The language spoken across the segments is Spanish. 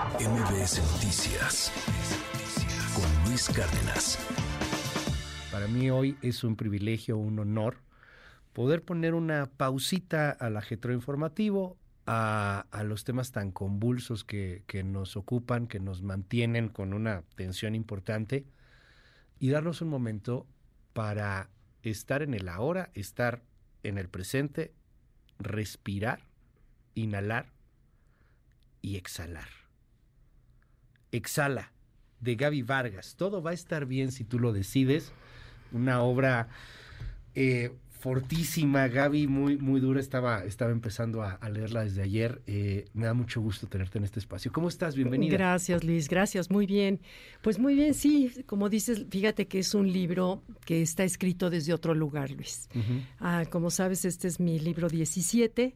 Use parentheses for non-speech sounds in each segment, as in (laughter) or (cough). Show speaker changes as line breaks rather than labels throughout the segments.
MBS Noticias con Luis Cárdenas.
Para mí hoy es un privilegio, un honor poder poner una pausita al ajetreo informativo, a, los temas tan convulsos que, que nos ocupan, que nos mantienen con una tensión importante, y darnos un momento para estar en el ahora, estar en el presente, respirar, inhalar y exhalar. Exhala, de Gaby Vargas. Todo va a estar bien si tú lo decides. Una obra eh, fortísima, Gaby, muy, muy dura. Estaba, estaba empezando a, a leerla desde ayer. Eh, me da mucho gusto tenerte en este espacio. ¿Cómo estás? Bienvenida.
Gracias, Luis. Gracias. Muy bien. Pues muy bien, sí. Como dices, fíjate que es un libro que está escrito desde otro lugar, Luis. Ah, como sabes, este es mi libro 17.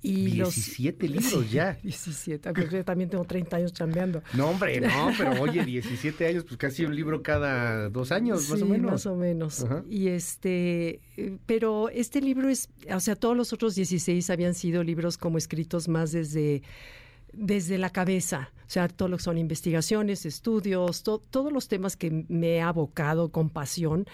Y los-
17 (laughs) libros ya.
17. Pues yo también tengo 30 años chambeando.
No, hombre, no, (laughs) pero oye, 17 años, pues casi un libro cada dos años, más o menos.
Más o menos.
Ajá.
Y este, pero este libro es, o sea, todos los otros 16 habían sido libros como escritos más desde desde la cabeza, o sea, todo lo que son investigaciones, estudios, to- todos los temas que me he abocado con pasión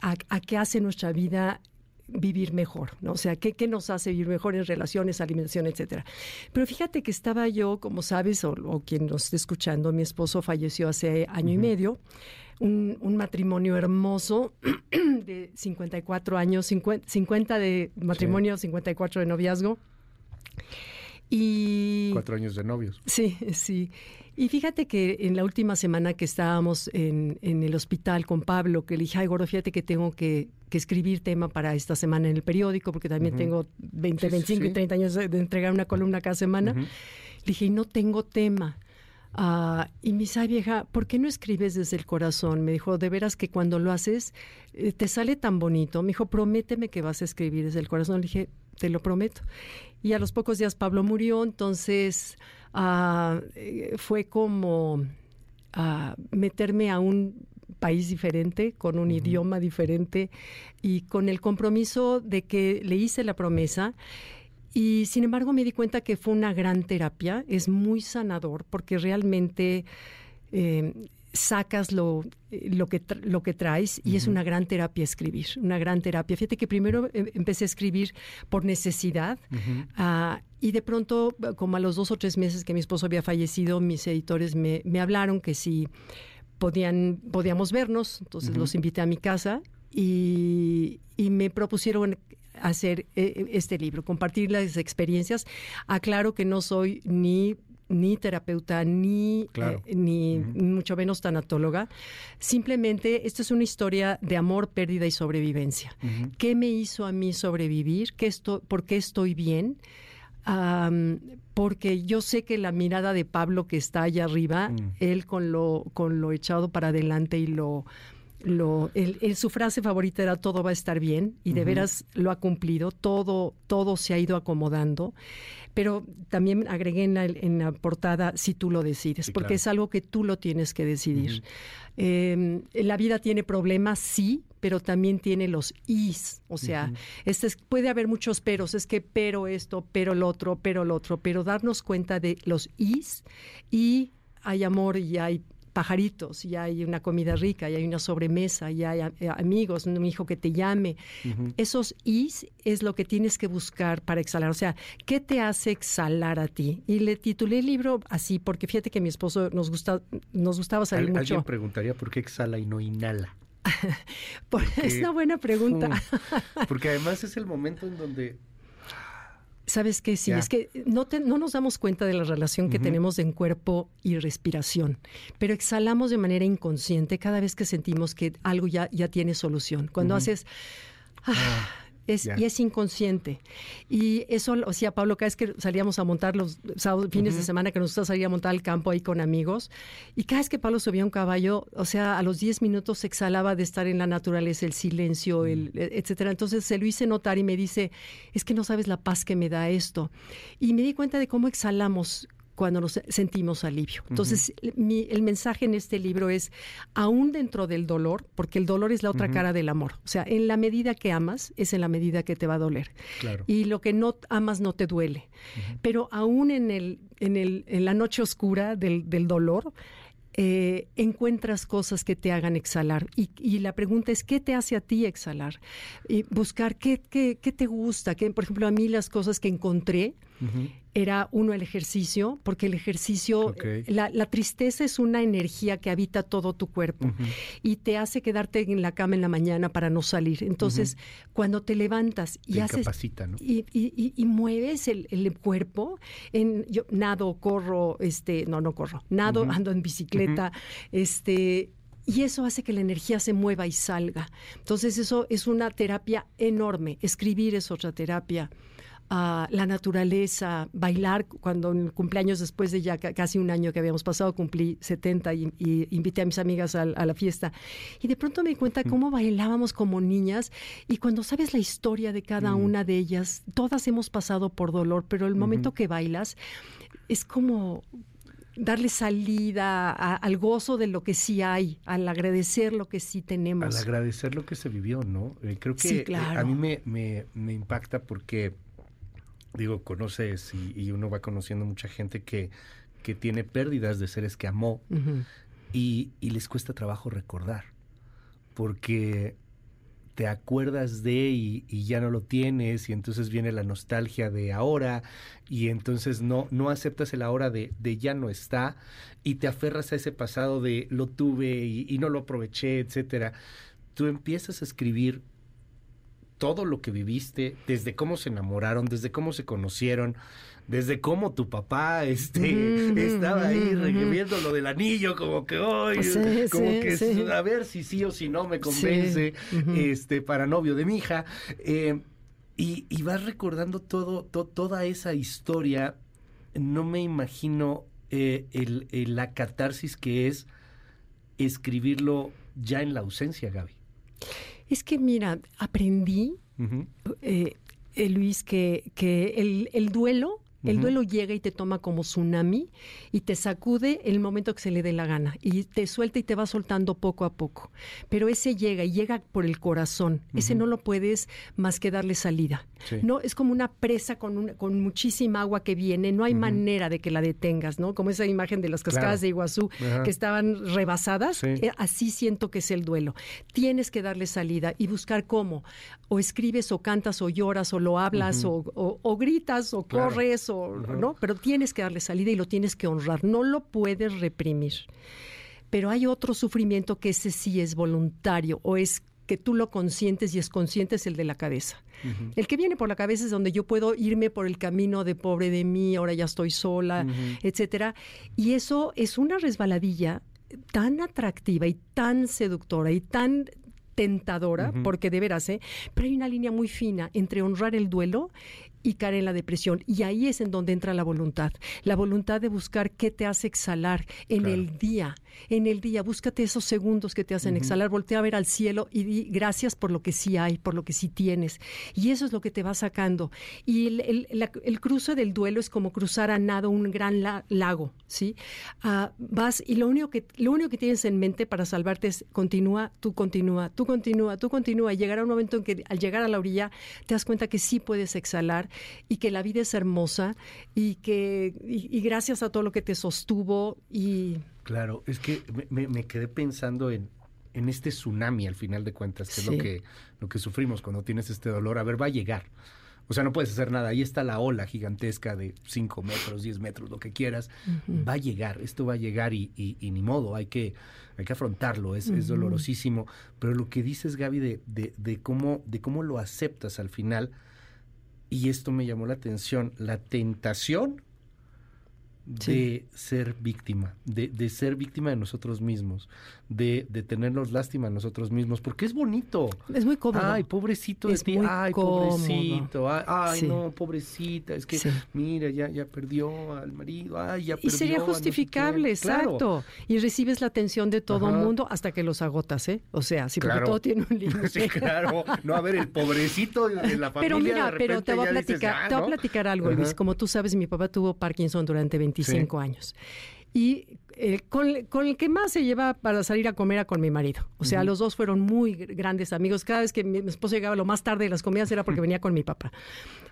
a, a qué hace nuestra vida vivir mejor, ¿no? O sea, ¿qué, qué nos hace vivir mejor en relaciones, alimentación, etcétera. Pero fíjate que estaba yo, como sabes, o, o quien nos esté escuchando, mi esposo falleció hace año y medio, un, un matrimonio hermoso (clears throat) de 54 años, 50, 50 de matrimonio, 54 de noviazgo. Y
Cuatro años de novios.
Sí, sí. Y fíjate que en la última semana que estábamos en, en el hospital con Pablo, que le dije, ay, gordo, fíjate que tengo que, que escribir tema para esta semana en el periódico, porque también tengo 20,
Sí, sí,
25
sí.
y 30 años de, entregar una columna cada semana. Le dije, y no tengo tema. Ah, y me dice, ay vieja, ¿por qué no escribes desde el corazón? Me dijo, de veras que cuando lo haces eh, te sale tan bonito. Me dijo, prométeme que vas a escribir desde el corazón. Le dije, te lo prometo. Y a los pocos días Pablo murió, entonces eh, fue como meterme a un país diferente, con un idioma diferente y con el compromiso de que le hice la promesa. Y sin embargo me di cuenta que fue una gran terapia, es muy sanador porque realmente eh, sacas lo, lo, que, lo que traes y es una gran terapia escribir, una gran terapia. Fíjate que primero eh, empecé a escribir por necesidad ah, y de pronto, como a los dos o tres meses que mi esposo había fallecido, mis editores me, me hablaron que si podían, podíamos vernos, entonces los invité a mi casa y, y me propusieron hacer eh, este libro, compartir las experiencias. Aclaro que no soy ni ni terapeuta, ni,
Claro.
eh, ni mucho menos tanatóloga. Simplemente, esta es una historia de amor, pérdida y sobrevivencia. ¿Qué me hizo a mí sobrevivir? ¿Qué esto, ¿Por qué estoy bien? Porque yo sé que la mirada de Pablo que está allá arriba,
Mm.
él con lo, con lo echado para adelante y lo, lo él- él- su frase favorita era todo va a estar bien y de veras lo ha cumplido, todo, todo se ha ido acomodando, pero también agregué en la, en la portada si tú lo decides,
Sí,
porque
claro.
es algo que tú lo tienes que decidir. Eh, la vida tiene problemas, sí, pero también tiene los is, o sea, este es- puede haber muchos peros, es que pero esto, pero lo otro, pero lo otro, pero darnos cuenta de los is y hay amor y hay pajaritos, y hay una comida rica, y hay una sobremesa, y hay a- eh, amigos, un hijo que te llame. Esos is es lo que tienes que buscar para exhalar. O sea, ¿qué te hace exhalar a ti? Y le titulé el libro así, porque fíjate que mi esposo nos gusta, nos gustaba salir
Al-
mucho.
Alguien preguntaría por qué exhala y no inhala. (laughs)
Por- es una buena pregunta. (laughs)
Porque además es el momento en donde
¿Sabes qué? Sí, es que no, te- no nos damos cuenta de la relación que tenemos en cuerpo y respiración, pero exhalamos de manera inconsciente cada vez que sentimos que algo ya, ya tiene solución. Cuando haces... ah, es, y es inconsciente. Y eso lo hacía Pablo cada vez que salíamos a montar los sábados, fines de semana que nos gusta salir a montar al campo ahí con amigos. Y cada vez que Pablo subía a un caballo, o sea, a los 10 minutos se exhalaba de estar en la naturaleza, el silencio, el,
Mm.
e- etcétera. Entonces se lo hice notar y me dice, es que no sabes la paz que me da esto. Y me di cuenta de cómo exhalamos cuando nos sentimos alivio. Entonces, mi, el mensaje en este libro es, aún dentro del dolor, porque el dolor es la otra cara del amor. O sea, en la medida que amas, es en la medida que te va a doler. Y lo que no amas no te duele. Pero aún en, el, en, el, en la noche oscura del, del dolor, eh, encuentras cosas que te hagan exhalar. Y, la pregunta es, ¿qué te hace a ti exhalar? Y buscar qué, qué, qué te gusta. Que, por ejemplo, a mí las cosas que encontré era uno el ejercicio, porque el ejercicio, la, tristeza es una energía que habita todo tu cuerpo y te hace quedarte en la cama en la mañana para no salir. Entonces, cuando te levantas y haces y, mueves el, cuerpo, en yo nado, corro, este, no, no corro, nado, ando en bicicleta, este y eso hace que la energía se mueva y salga. Entonces eso es una terapia enorme. Escribir es otra terapia la naturaleza, bailar, cuando en cumpleaños después de ya casi un año que habíamos pasado, cumplí 70 y, invité a mis amigas a, la fiesta. Y de pronto me di cuenta cómo bailábamos como niñas y cuando sabes la historia de cada mm. una de ellas, todas hemos pasado por dolor, pero el momento que bailas es como darle salida al gozo de lo que sí hay, al agradecer lo que sí tenemos.
Al agradecer lo que se vivió, ¿no? Eh, creo que eh, a mí me, me, me impacta porque digo, conoces y, uno va conociendo mucha gente que, que tiene pérdidas de seres que amó y, les cuesta trabajo recordar, porque te acuerdas de y, ya no lo tienes y entonces viene la nostalgia de ahora y entonces no, no aceptas el ahora de, de ya no está y te aferras a ese pasado de lo tuve y, y no lo aproveché, etcétera. Tú empiezas a escribir todo lo que viviste, desde cómo se enamoraron, desde cómo se conocieron, desde cómo tu papá este estaba ahí reviviendo lo del anillo, como que hoy, como que a ver si sí o si no me convence, este, para novio de mi hija. Eh, y, vas recordando todo, toda esa historia. No me imagino eh, el, la catarsis que es escribirlo ya en la ausencia, Gaby.
Es que mira, aprendí, eh, eh, Luis, que, que el, el duelo el duelo llega y te toma como tsunami y te sacude el momento que se le dé la gana y te suelta y te va soltando poco a poco. Pero ese llega y llega por el corazón. Ese no lo puedes más que darle salida. No es como una presa con, con muchísima agua que viene. No hay manera de que la detengas, ¿no? Como esa imagen de las cascadas de Iguazú que estaban rebasadas. Eh, así siento que es el duelo. Tienes que darle salida y buscar cómo. O escribes o cantas o lloras o lo hablas o, gritas o corres ¿no? Pero tienes que darle salida y lo tienes que honrar, no lo puedes reprimir. Pero hay otro sufrimiento que ese sí es voluntario o es que tú lo consientes y es consciente es el de la cabeza. El que viene por la cabeza es donde yo puedo irme por el camino de pobre de mí, ahora ya estoy sola, etcétera. Y eso es una resbaladilla tan atractiva y tan seductora y tan tentadora, porque de veras, ¿eh? pero hay una línea muy fina entre honrar el duelo y caer en la depresión. Y ahí es en donde entra la voluntad. La voluntad de buscar qué te hace exhalar en el día. En el día, búscate esos segundos que te hacen exhalar. Voltea a ver al cielo y di gracias por lo que sí hay, por lo que sí tienes. Y eso es lo que te va sacando. Y el, el, cruce del duelo es como cruzar a nado un gran lago, ¿sí? Ah, vas y lo único, que, lo único que tienes en mente para salvarte es continúa, tú continúa, tú continúa, tú continúa. Y llegará un momento en que al llegar a la orilla te das cuenta que sí puedes exhalar y que la vida es hermosa y que y, gracias a todo lo que te sostuvo y
claro es que me, quedé pensando en en este tsunami al final de cuentas que es lo que lo que sufrimos cuando tienes este dolor a ver va a llegar o sea, no puedes hacer nada. Ahí está la ola gigantesca de 5 metros, 10 metros, lo que quieras. Va a llegar, esto va a llegar y, y, ni modo, hay que, hay que afrontarlo, es, es dolorosísimo. Pero lo que dices, Gaby, de, de, de, cómo, de cómo lo aceptas al final, y esto me llamó la atención, la tentación de ser víctima, de, de, ser víctima de nosotros mismos, de, de, tenernos lástima a nosotros mismos, porque es bonito.
Es muy cómodo.
Ay, pobrecito de ti, ay, pobrecito, ay, no, pobrecita, es que mira, ya, ya perdió al marido, ay, ya perdió.
Y sería justificable, exacto. Y recibes la atención de todo el mundo hasta que los agotas, ¿eh? O sea, sí, porque todo tiene un (laughs) límite.
sí, claro. No, a ver, el pobrecito de la familia.
Pero mira, pero te voy a platicar, te voy a platicar algo, Luis. Como tú sabes, mi papá tuvo Parkinson durante 20 25 años. Y eh, con, el que más se lleva para salir a comer era con mi marido. O sea, los dos fueron muy grandes amigos. Cada vez que mi, esposo llegaba lo más tarde de las comidas era porque venía con mi papá.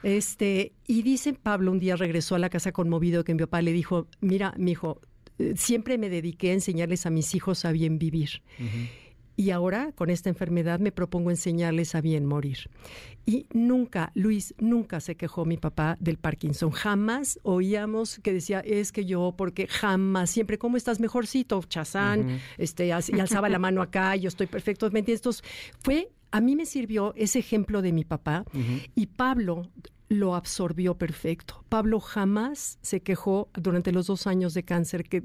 Este, y dice Pablo, un día regresó a la casa conmovido que mi papá le dijo, mira, mi hijo, eh, siempre me dediqué a enseñarles a mis hijos a bien vivir. Y ahora, con esta enfermedad, me propongo enseñarles a bien morir. Y nunca, Luis, nunca se quejó mi papá del Parkinson. Jamás oíamos que decía, es que yo, porque jamás, siempre, ¿cómo estás mejorcito, Chazán? este, y alzaba la (laughs) mano acá, yo estoy perfecto. ¿Me entiendes? fue, a mí me sirvió ese ejemplo de mi papá. Y Pablo, lo absorbió perfecto. Pablo jamás se quejó durante los dos años de cáncer, que,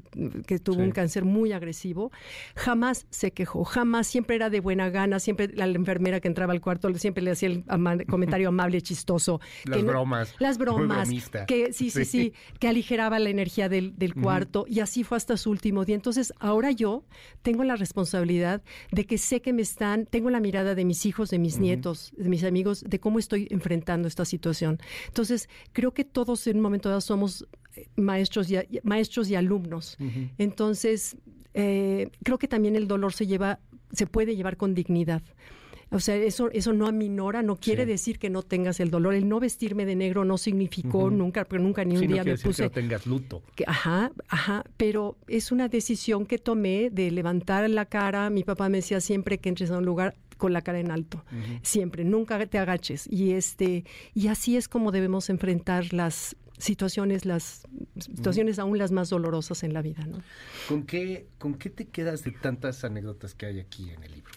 tuvo un cáncer muy agresivo, jamás se quejó, jamás, siempre era de buena gana, siempre la, enfermera que entraba al cuarto siempre le hacía el comentario amable, chistoso.
Las bromas.
las bromas. Que sí, sí, sí, que aligeraba la energía del, cuarto y así fue hasta su último día. Entonces, ahora yo tengo la responsabilidad de que sé que me están, tengo la mirada de mis hijos, de mis nietos, de mis amigos, de cómo estoy enfrentando esta situación. Entonces, creo que todos en un momento dado somos eh, maestros y, maestros y alumnos. Entonces, eh, creo que también el dolor se lleva, se puede llevar con dignidad. O sea, eso, eso no aminora, no quiere decir que no tengas el dolor. El no vestirme de negro no significó nunca, porque nunca ni un día me puse.
Que no tengas luto.
ajá, ajá. Pero es una decisión que tomé de levantar la cara. Mi papá me decía siempre que entres a un lugar, con la cara en alto, siempre, nunca te agaches. Y este, y así es como debemos enfrentar las situaciones, las situaciones aún las más dolorosas en la vida, ¿no?
¿Con qué, ¿Con qué te quedas de tantas anécdotas que hay aquí en el libro?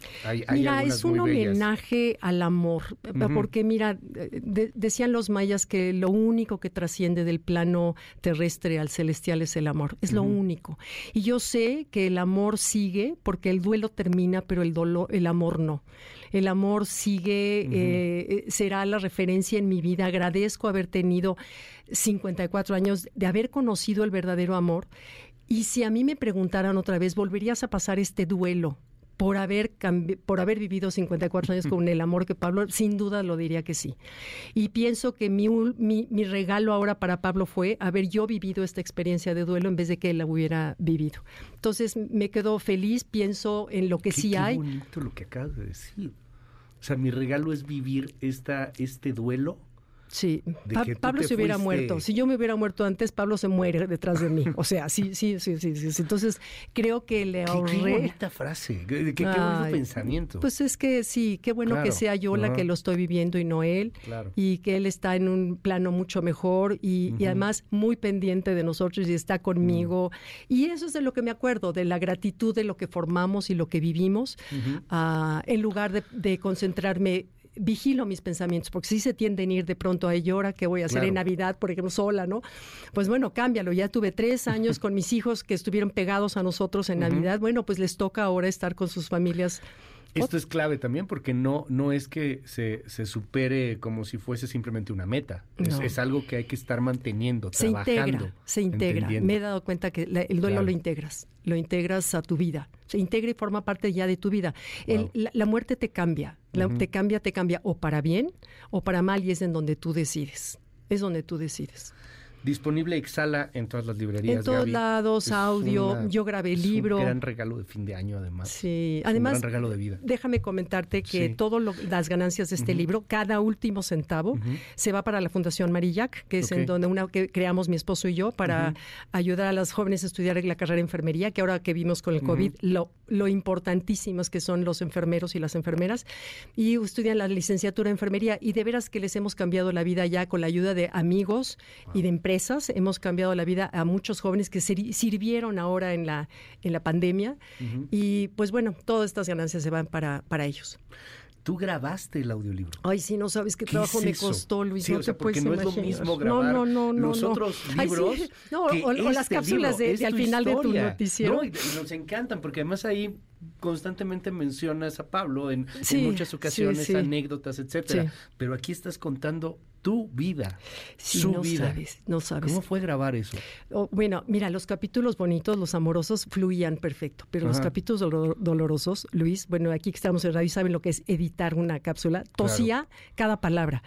mira, es un homenaje al amor, porque mira, decían los mayas que lo único que trasciende del plano terrestre al celestial es el amor, es lo único. Y yo sé que el amor sigue porque el duelo termina, pero el dolor, el amor no el amor sigue, eh, eh, será la referencia en mi vida. Agradezco haber tenido 54 años, de haber conocido el verdadero amor. Y si a mí me preguntaran otra vez, ¿volverías a pasar este duelo por haber, por haber vivido 54 años con el amor que Pablo, sin duda lo diría que sí. Y pienso que mi, mi, regalo ahora para Pablo fue haber yo vivido esta experiencia de duelo en vez de que él la hubiera vivido. Entonces me quedo feliz, pienso en lo que sí hay.
Qué bonito lo que acabas de decir. O sea, mi regalo es vivir esta, este duelo
Sí, Pablo se hubiera muerto. Si yo me hubiera muerto antes, Pablo se muere detrás de mí. O sea, sí, sí, sí, sí. sí. Entonces, creo que le ahorré.
Qué, bonita frase, qué, qué, bonito pensamiento.
Pues es que sí, qué bueno que sea yo la que lo estoy viviendo y no él. Claro. Y que él está en un plano mucho mejor y, además muy pendiente de nosotros y está conmigo. Y eso es de lo que me acuerdo, de la gratitud de lo que formamos y lo que vivimos, ah, en lugar de, de concentrarme vigilo mis pensamientos, porque si se tienden a ir de pronto a llora, ¿qué voy a hacer en Navidad, por ejemplo, sola, no? Pues bueno, cámbialo. Ya tuve tres años (laughs) con mis hijos que estuvieron pegados a nosotros en Navidad. Bueno, pues les toca ahora estar con sus familias
esto es clave también porque no, no es que se, se supere como si fuese simplemente una meta. Es, algo que hay que estar manteniendo,
se
trabajando.
Integra, se integra. Me he dado cuenta que el duelo lo integras, lo integras a tu vida. Se integra y forma parte ya de tu vida. la, muerte te cambia, te cambia, te cambia o para bien o para mal y es en donde tú decides. Es donde tú decides.
Disponible Exhala en todas las librerías.
En todos lados, audio. yo grabé el libro.
un gran regalo de fin de año, además.
Sí, además.
un gran regalo de vida.
Déjame comentarte que todas las ganancias de este libro, cada último centavo, se va para la Fundación Marillac, que es en donde una que creamos mi esposo y yo para ayudar a las jóvenes a estudiar la carrera de enfermería, que ahora que vimos con el COVID, lo, lo importantísimos que son los enfermeros y las enfermeras, y estudian la licenciatura de enfermería. Y de veras que les hemos cambiado la vida ya con la ayuda de amigos y de empresas hemos cambiado la vida a muchos jóvenes que sirvieron ahora en la, en la pandemia y pues bueno, todas estas ganancias se van para, para ellos.
Tú grabaste el audiolibro.
Ay, sí, no sabes qué, trabajo me costó, Luis.
no te porque no es lo mismo grabar no, no, no, los otros libros. (laughs)
No, o, las este cápsulas de, al final de tu noticiero.
y, nos encantan, porque además ahí constantemente mencionas a Pablo en, muchas ocasiones, anécdotas, etcétera. Pero aquí estás contando tu vida, su
no
vida.
Sabes, no sabes.
¿Cómo fue grabar eso?
Oh, bueno, mira, los capítulos bonitos, los amorosos, fluían perfecto, pero los capítulos dolorosos, Luis, bueno, aquí que estamos en radio saben lo que es editar una cápsula, tosía cada palabra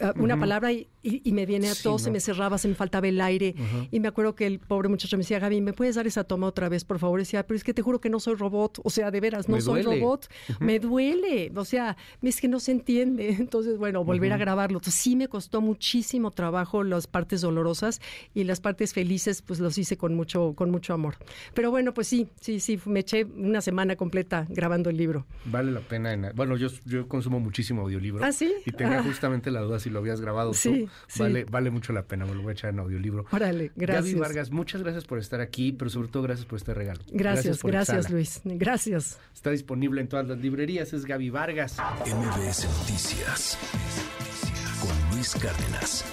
ah, una palabra y, y- y me viene a
Sí,
todo, se
¿no?
me cerraba, se me faltaba el aire. Y me acuerdo que el pobre muchacho me decía, Gaby, ¿me puedes dar esa toma otra vez, por favor? Y decía, pero es que te juro que no soy robot. O sea, de veras, no
Me
soy
duele.
robot. Me duele. O sea, es que no se entiende. (laughs) Entonces, bueno, volver a grabarlo. Entonces, sí me costó muchísimo trabajo las partes dolorosas y las partes felices, pues los hice con mucho, con mucho amor. Pero bueno, pues sí, sí, sí, me eché una semana completa grabando el libro.
Vale la pena. en- bueno, yo, yo consumo muchísimo audiolibro.
¿Ah, sí?
Y tenía
Ah.
justamente la duda si lo habías grabado
Sí,
tú.
sí.
Vale, vale mucho la pena, me lo voy a echar en audiolibro.
Órale, gracias.
Gaby Vargas, muchas gracias por estar aquí, pero sobre todo gracias por este regalo.
Gracias, gracias,
Exhala.
Luis. Gracias.
Está disponible en todas las librerías, es Gaby Vargas.
MBS Noticias con Luis Cárdenas.